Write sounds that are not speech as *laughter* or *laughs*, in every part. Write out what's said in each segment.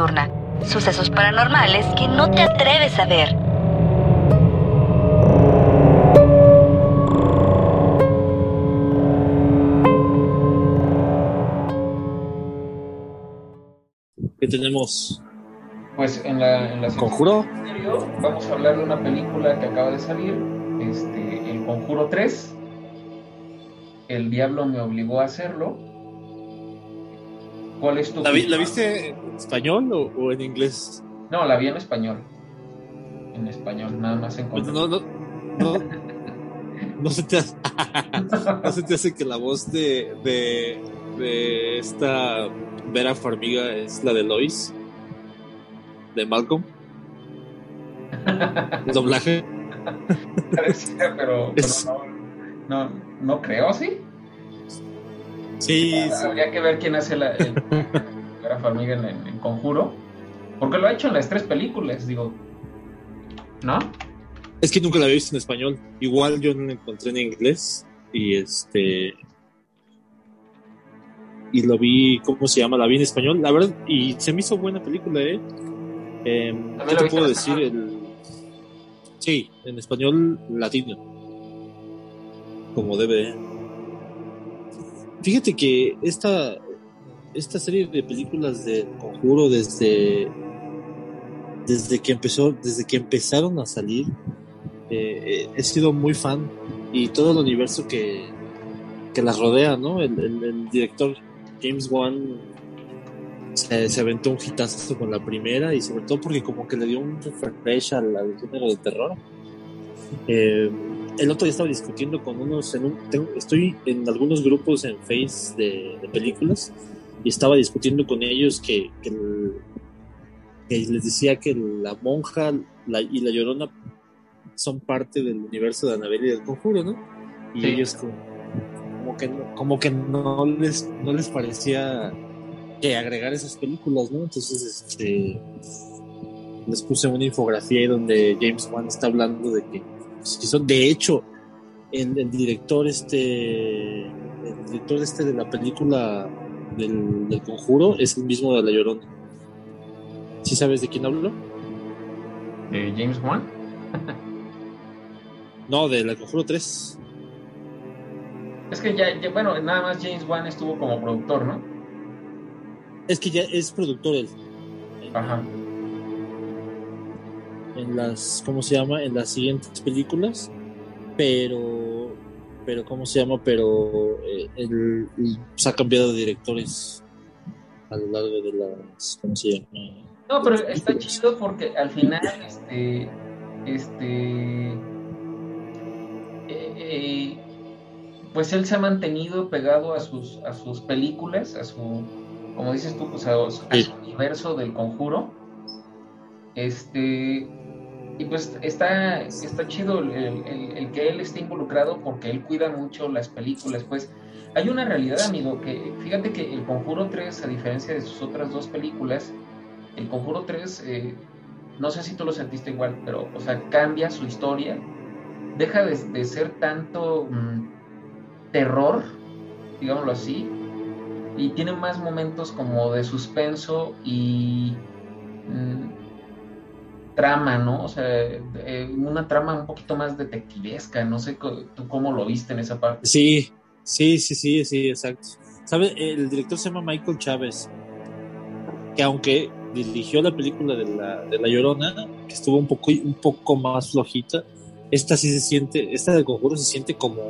nocturna. Sucesos paranormales que no te atreves a ver. ¿Qué tenemos? Pues en la, en la ¿Conjuro? vamos a hablar de una película que acaba de salir, este, El Conjuro 3. El diablo me obligó a hacerlo. ¿Cuál es tu ¿La, vi- la viste en español o, o en inglés? No, la vi en español. En español, nada más en Pues no, no, no, no se te hace, *laughs* no se te hace que la voz de, de, de esta Vera Farmiga es la de Lois, de Malcolm. El doblaje. *laughs* Parece, pero, pero no, no creo, ¿sí? Sí, sí. Habría que ver quién hace la el, Farmiga en, en- en Conjuro. Porque lo ha hecho en las tres películas, digo. ¿No? Es que nunca la había visto en español. Igual yo no la encontré en inglés. Y este. Y lo vi, ¿cómo se llama? La vi en español. La verdad, y se me hizo buena película, ¿eh? Eh, ¿También ¿Qué la te puedo decir? El... Sí, en español latino. Como debe. Fíjate que esta, esta serie de películas de Conjuro desde desde que empezó desde que empezaron a salir eh, he sido muy fan y todo el universo que, que las rodea no el, el- el director James Wan se, se aventó un hitazo con la primera y sobre todo porque como que le dio un refresh al, al género de terror. Eh, el otro día estaba discutiendo con unos en un- tengo- estoy en algunos grupos en Face de, de películas y estaba discutiendo con ellos que, que el- que les decía que la monja la- y la llorona son parte del universo de Anabel y del conjuro, ¿no? Y Sí. ellos como, como que no, como que no les no les parecía que agregar esas películas, ¿no? Entonces este les puse una infografía ahí donde James Wan está hablando de que son de hecho el, el director este el director este de la película del, del conjuro es el mismo de la llorona ¿Sí sabes de quién hablo? ¿De James Wan? No, de la conjuro 3 Es que ya, ya- bueno, nada más James Wan estuvo como productor, ¿no? es que ya es productor él Ajá. En las ¿cómo se llama? en las siguientes películas pero pero ¿cómo se llama? pero eh, él se ha cambiado de directores a lo largo de las ¿cómo se llama? No, pero está chido porque al final, este, este, eh, eh, pues él se ha mantenido pegado a sus, a sus películas, a su, como dices tú, pues a, a su Sí. universo del conjuro. Este, y pues está, está chido el, el- que él esté involucrado porque él cuida mucho las películas, pues. Hay una realidad, amigo, que fíjate que el Conjuro 3, a diferencia de sus otras dos películas, el Conjuro 3, eh, no sé si tú lo sentiste igual, pero, o sea, cambia su historia, deja de, de ser tanto mm, terror, digámoslo así, y tiene más momentos como de suspenso y mm, trama, ¿no? O sea, eh, una trama un poquito más detectivesca, no sé tú cómo lo viste en esa parte. Sí, sí, sí, sí, sí, exacto. ¿Sabe? El director se llama Michael Chávez, que aunque dirigió la película de la, de la Llorona, que estuvo un poco, un poco más flojita, esta sí se siente, esta del conjuro se siente como,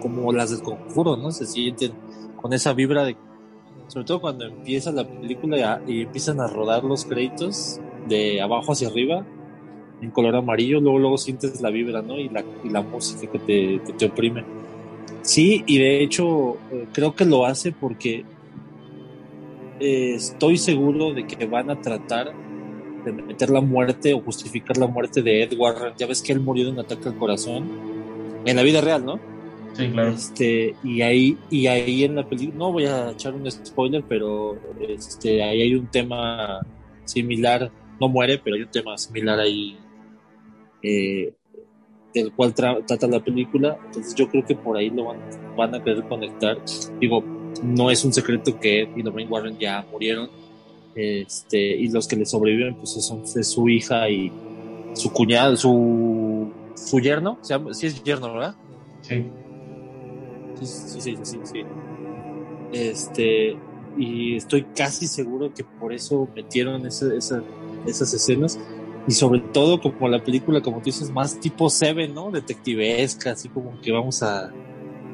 como las del conjuro, ¿no? Se sienten con esa vibra de, sobre todo cuando empieza la película y empiezan a rodar los créditos de abajo hacia arriba, en color amarillo, luego, luego sientes la vibra, ¿no? Y la, y la música que te, que te oprime. Sí, y de hecho eh, creo que lo hace porque eh, estoy seguro de que van a tratar de meter la muerte o justificar la muerte de Ed Warren. Ya ves que él murió de un ataque al corazón en la vida real, ¿no? Sí, claro. Este, y ahí, y ahí en la película, no voy a echar un spoiler, pero este, ahí hay un tema similar, no muere, pero hay un tema similar ahí eh, del cual tra- trata la película. Entonces yo creo que por ahí lo van, van a querer conectar. Digo, no es un secreto que Ed y Lorraine Warren ya murieron. Este, y los que le sobreviven, pues son es su hija y su cuñado, su, su yerno. ¿Se llama? Sí, es yerno, ¿verdad? Sí. Sí, sí, sí, sí, sí. Este, y estoy casi seguro que por eso metieron esa, esas escenas. Y sobre todo, como la película, como tú dices, más tipo Seven, ¿no? Detectivesca, así como que vamos a,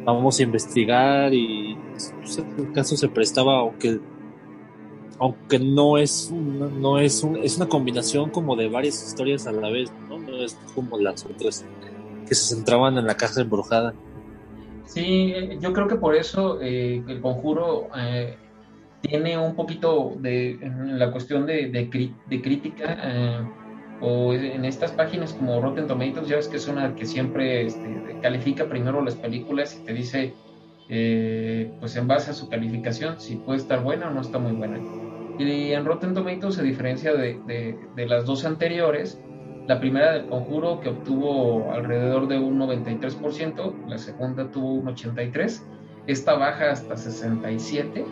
vamos a investigar y pues, el caso se prestaba, aunque aunque no es una, no es es una combinación como de varias historias a la vez, ¿no? No es como las otras que se centraban en la casa embrujada. Sí, yo creo que por eso eh, el conjuro eh, tiene un poquito de la cuestión de, de, crítica eh, o en estas páginas como Rotten Tomatoes, ya ves que es una que siempre este, califica primero las películas y te dice, eh, pues en base a su calificación, si puede estar buena o no está muy buena. Y en Rotten Tomatoes, a diferencia de, de las dos anteriores, la primera del conjuro que obtuvo alrededor de un 93%, la segunda tuvo un 83%, esta baja hasta 67%,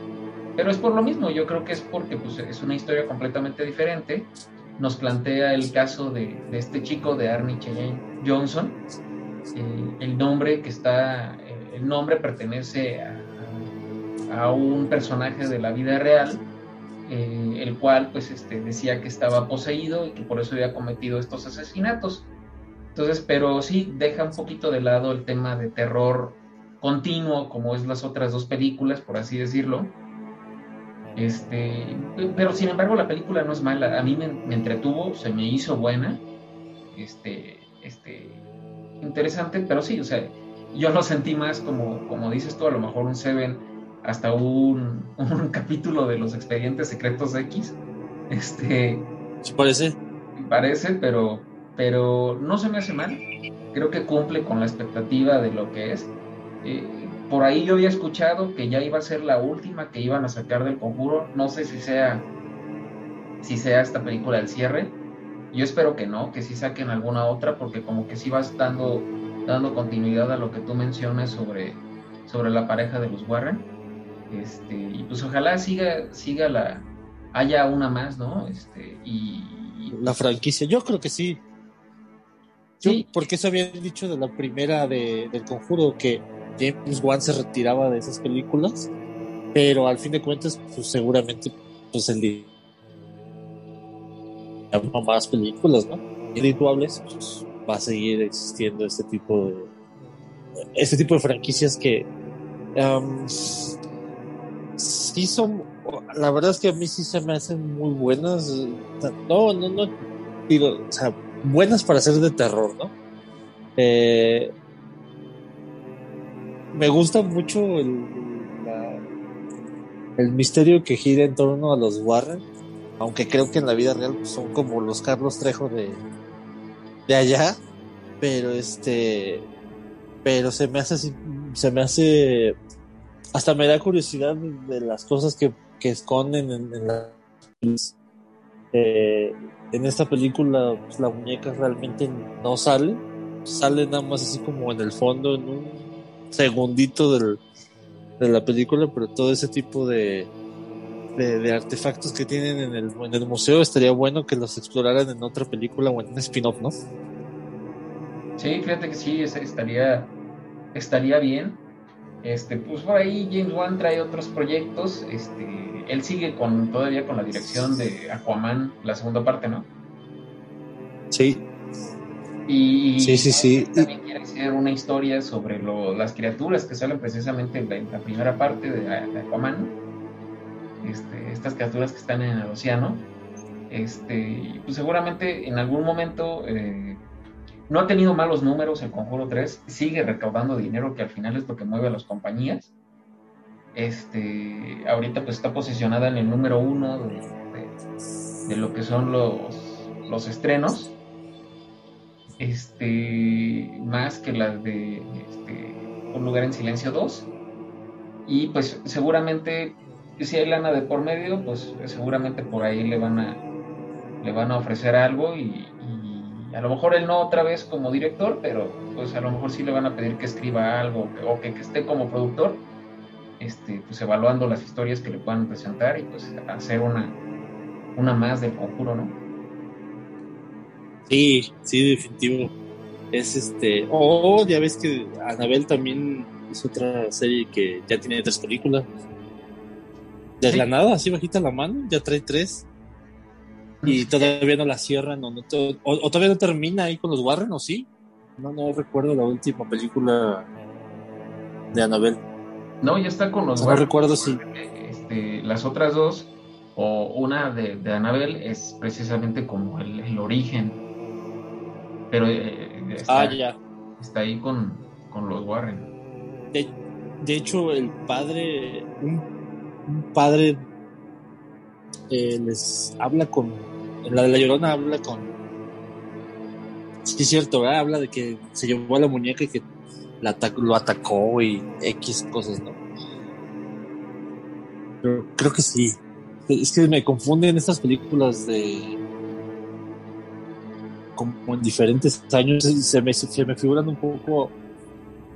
pero es por lo mismo, yo creo que es porque pues, es una historia completamente diferente. Nos plantea el caso de, este chico, de Arnie Cheyenne Johnson. Eh, el nombre que está, eh, el nombre pertenece a, un personaje de la vida real, eh, el cual pues este, decía que estaba poseído y que por eso había cometido estos asesinatos. Entonces, pero sí deja un poquito de lado el tema de terror continuo, como es las otras dos películas, por así decirlo este, pero sin embargo la película no es mala, a mí me, entretuvo, se me hizo buena, este, este, interesante, pero sí, o sea, yo lo sentí más como, como dices tú, a lo mejor un Seven, hasta un, *laughs* un capítulo de los expedientes secretos X, este... ¿Se parece? Parece, pero, pero no se me hace mal, creo que cumple con la expectativa de lo que es. Eh, por ahí yo había escuchado que ya iba a ser la última que iban a sacar del conjuro. No sé si sea si sea esta película el cierre. Yo espero que no, que sí saquen alguna otra, porque como que sí vas dando, dando continuidad a lo que tú mencionas sobre, sobre la pareja de los Warren. Este, y pues ojalá siga, siga la, haya una más, ¿no? Este, y, la franquicia, yo creo que sí. sí. Porque eso habían dicho de la primera de, del conjuro, que James Wan se retiraba de esas películas, pero al fin de cuentas, pues seguramente, pues el más películas, ¿no? Individuales, pues va a seguir existiendo este tipo de este tipo de franquicias que um, sí son la verdad es que a mí sí se me hacen muy buenas no no no digo o sea buenas para ser de terror no eh, me gusta mucho el, el misterio que gira en torno a los Warren, aunque creo que en la vida real son como los Carlos Trejo de, de allá, pero este, pero se me hace, se me hace, hasta me da curiosidad de las cosas que, que esconden en, en la eh, en esta película pues, la muñeca realmente no sale, sale nada más así como en el fondo, en un segundito del, de la película, pero todo ese tipo de, de, artefactos que tienen en el, en el museo estaría bueno que los exploraran en otra película o en un spin-off, ¿no? Sí, fíjate que sí, estaría, estaría bien. Este, pues por ahí James Wan trae otros proyectos. Este, él sigue con todavía con la dirección de Aquaman, la segunda parte, ¿no? Sí. Y, sí, sí, sí. también una historia sobre las criaturas que salen precisamente en la, primera parte de, Aquaman. Este, estas criaturas que están en el océano. Este, y pues seguramente en algún momento eh, no ha tenido malos números el Conjuro 3, sigue recaudando dinero que al final es lo que mueve a las compañías. Este, ahorita pues está posicionada en el número uno de, de lo que son los, los estrenos este, más que las de este, Un lugar en silencio 2. Y pues seguramente, si hay lana de por medio, pues seguramente por ahí le van a, le van a ofrecer algo y, a lo mejor él no otra vez como director, pero pues a lo mejor sí le van a pedir que escriba algo o que, esté como productor, este, pues evaluando las historias que le puedan presentar y pues hacer una, una más del conjuro, ¿no? Sí, sí, definitivo. Es este. Oh, ya ves que Anabel también es otra serie que ya tiene tres películas. De la nada, así bajita la mano, ya trae tres. Y todavía no la cierran, o, o, todavía no termina ahí con los Warren, ¿o sí? No, no recuerdo la última película de Anabel. No, ya está con los Warren. No recuerdo si. Este, las otras dos, o una de, de Anabel, es precisamente como el, origen. Pero eh, está, ah, ya. está ahí con, con los Warren. De, de, hecho, el padre, un, un padre eh, les habla con, en la de la Llorona habla con, sí es cierto, habla de que se llevó a la muñeca y que la lo atacó y X cosas, ¿no? Pero creo que sí. Es que me confunden estas películas de como en diferentes años se me, se me figuran un poco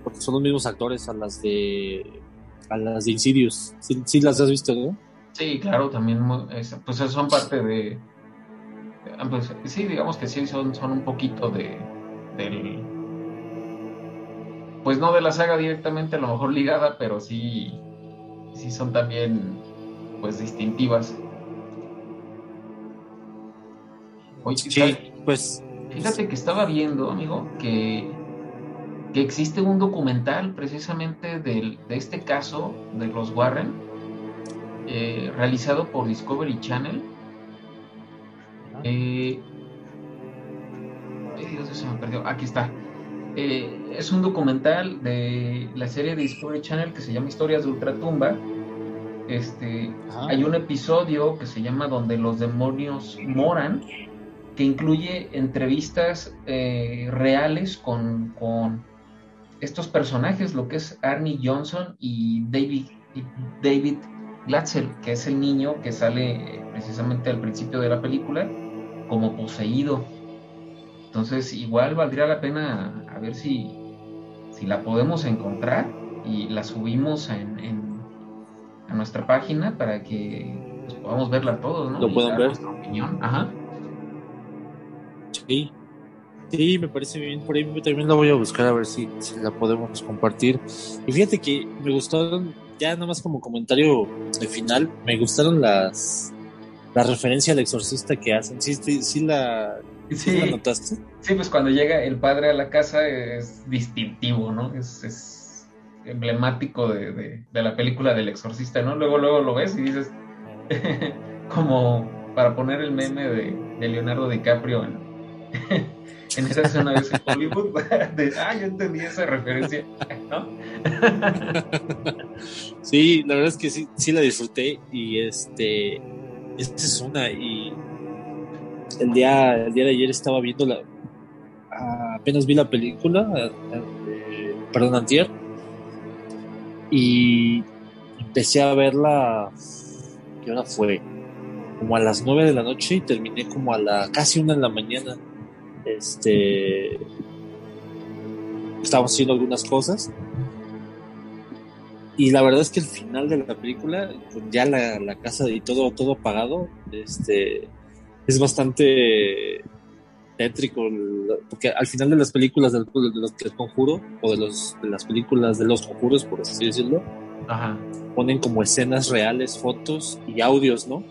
porque son los mismos actores a las de a las de Insidious. Sí, las has visto, ¿no? Sí, claro, también pues son parte de pues, sí, digamos que sí son, son un poquito de del pues no de la saga directamente, a lo mejor ligada, pero sí sí son también pues distintivas. Oye, sí, pues fíjate que estaba viendo, amigo, que que existe un documental precisamente de este caso de los Warren, eh, realizado por Discovery Channel. Eh, Dios, se me perdió. Aquí está. Eh, es un documental de la serie de Discovery Channel que se llama Historias de Ultratumba. Este, hay un episodio que se llama Donde los demonios moran, que incluye entrevistas reales con, con estos personajes, lo que es Arnie Johnson y David, David Glatzel, que es el niño que sale precisamente al principio de la película como poseído. Entonces, igual valdría la pena a ver si, si la podemos encontrar y la subimos en, a nuestra página para que pues, podamos verla todos, ¿no? Lo puedan ver. Nuestra opinión. Ajá. Sí, Sí, me parece bien. Por ahí también la voy a buscar a ver si, la podemos compartir. Y fíjate que me gustaron, ya nada más como comentario de final, me gustaron las la referencia al exorcista que hacen. Sí, sí, la, sí, notaste. Sí, pues cuando llega el padre a la casa es distintivo, ¿no? Es, emblemático de, de, la película del exorcista, ¿no? Luego, luego lo ves y dices, *laughs* como para poner el meme de, de Leonardo DiCaprio en, *laughs* en esa zona de Hollywood. *laughs* ah, yo entendí esa referencia, *laughs* sí, la verdad es que sí, sí la disfruté y este, esta es una y el día, el día de ayer estaba viendo la, apenas vi la película, eh, perdón, antier, y empecé a verla, ¿qué hora fue? Como a las nueve de la noche y terminé como a la casi una de la mañana este. Estábamos haciendo algunas cosas. Y la verdad es que el final de la película, ya la, casa y todo, todo apagado, este, es bastante tétrico, porque al final de las películas del, conjuro, o de, los, de las películas de los conjuros, por así decirlo, ponen como escenas reales, fotos y audios, ¿no?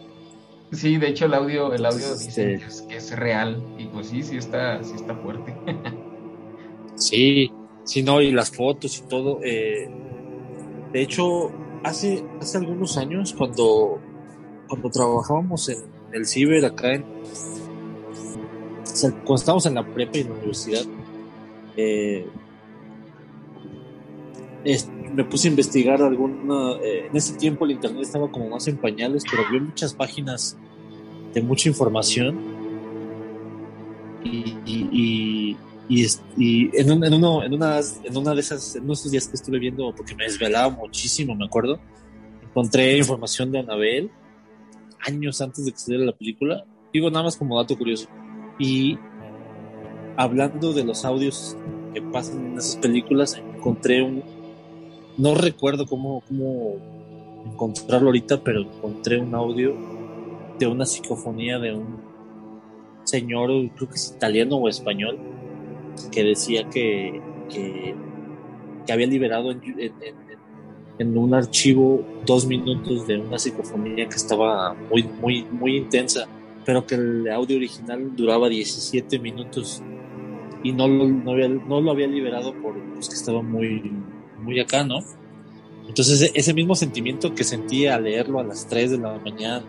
Sí, de hecho el audio, el audio dice este que es real y pues sí, sí está, sí está fuerte. *laughs* sí, sí, no, y las fotos y todo. Eh, de hecho, hace, hace algunos años cuando, cuando trabajábamos en el ciber acá en... cuando estábamos en la prepa y en la universidad, eh, me puse a investigar alguna. Eh, en ese tiempo el internet estaba como más en pañales, pero vi muchas páginas de mucha información. Y, y, y, en, en, uno, en, una, en una de esas, en unos días que estuve viendo, porque me desvelaba muchísimo, me acuerdo, encontré información de Anabel años antes de que saliera la película. Digo nada más como dato curioso. Y hablando de los audios que pasan en esas películas, encontré un, no recuerdo cómo, encontrarlo ahorita, pero encontré un audio de una psicofonía de un señor, creo que es italiano o español, que decía que, que, había liberado en, un archivo dos minutos de una psicofonía que estaba muy, muy, muy intensa, pero que el audio original duraba 17 minutos y no lo, no, lo había liberado por estaba muy, muy acá, ¿no? Entonces e-, ese mismo sentimiento que sentí al leerlo a las 3 de la mañana,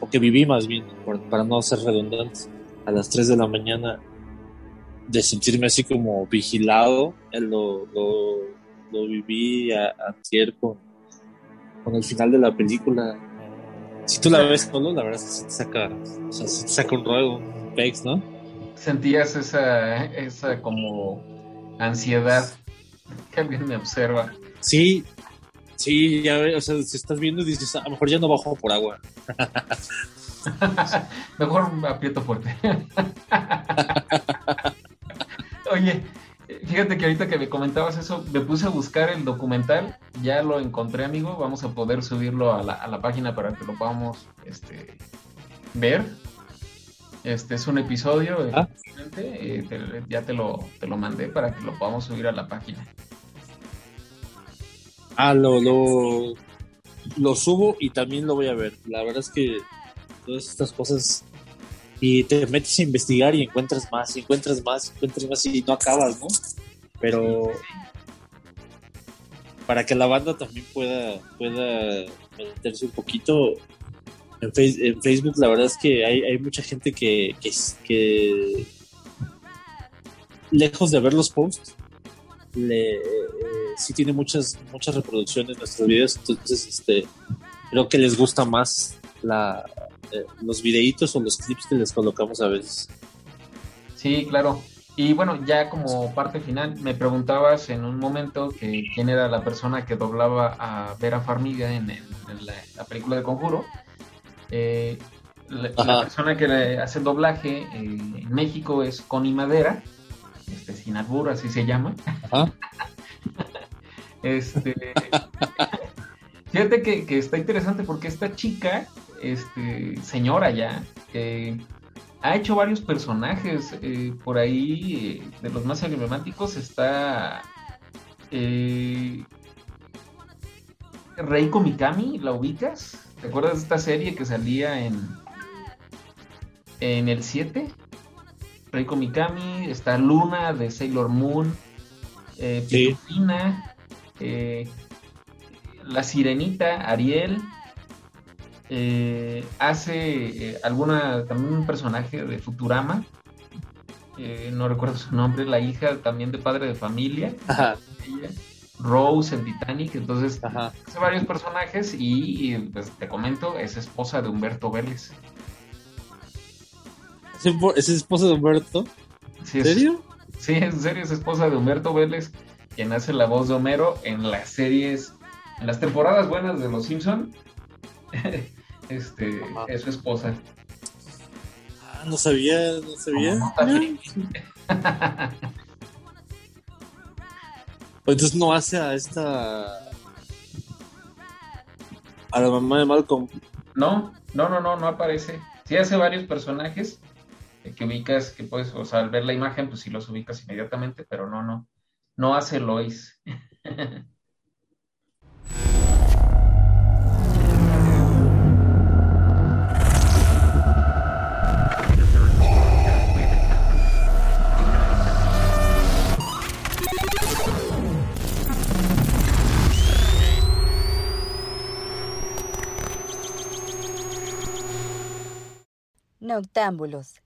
o que viví más bien, para no ser redundante, a las 3 de la mañana, de sentirme así como vigilado, eh, lo, lo, lo viví a, con, con el final de la película. Si tú la ves solo, la verdad es que te saca, o sea, te saca un ruego, un pex, ¿no? Sentías esa, esa como ansiedad *laughs* que alguien me observa. Sí, sí, ya o sea, si estás viendo y dices, a lo mejor ya no bajo por agua. *laughs* mejor aprieto fuerte. *laughs* Oye, fíjate que ahorita que me comentabas eso, me puse a buscar el documental, ya lo encontré, amigo, vamos a poder subirlo a la, a la página para que lo podamos este, ver. Este es un episodio, ah. Eh, ya te lo, te lo mandé para que lo podamos subir a la página. Ah, lo, lo, lo subo y también lo voy a ver. La verdad es que todas estas cosas y te metes a investigar y encuentras más, y encuentras más, encuentras más y no acabas, ¿no? Pero para que la banda también pueda, pueda meterse un poquito en, Facebook, la verdad es que hay, hay mucha gente que, que, lejos de ver los posts, le, eh, sí tiene muchas, muchas reproducciones nuestros videos, entonces este, creo que les gusta más la, eh, los videitos o los clips que les colocamos a veces. Sí, claro. Y bueno, ya como parte final, me preguntabas en un momento que quién era la persona que doblaba a Vera Farmiga en, la, película de Conjuro. Eh, la, persona que le hace el doblaje eh, en México es Connie Madera, este, sin albur, así se llama. *laughs* este, fíjate que, que, está interesante porque esta chica este, señora ya, ha hecho varios personajes. Eh, por ahí, eh, de los más emblemáticos, está eh, Reiko Mikami, ¿la ubicas? ¿Te acuerdas de esta serie que salía en, en el 7? Reiko Mikami, está Luna de Sailor Moon, eh, La Sirenita, Ariel, eh, hace eh, alguna, también un personaje de Futurama, eh, no recuerdo su nombre, la hija también de padre de familia, Rose en Titanic, entonces hace varios personajes y, pues, te comento, es esposa de Humberto Vélez. ¿Es esposa de Humberto? ¿En serio? Sí, en serio es esposa de Humberto Vélez, quien hace la voz de Homero en las series, en las temporadas buenas de Los Simpson. *laughs* este, es su esposa. Ah, no sabía, no sabía. *laughs* Entonces no hace a esta. a la mamá de Malcolm. No, no, no, no, no aparece. Sí hace varios personajes que ubicas, que puedes, o sea, al ver la imagen, pues sí los ubicas inmediatamente, pero no, no. No hace Lois. Noctámbulos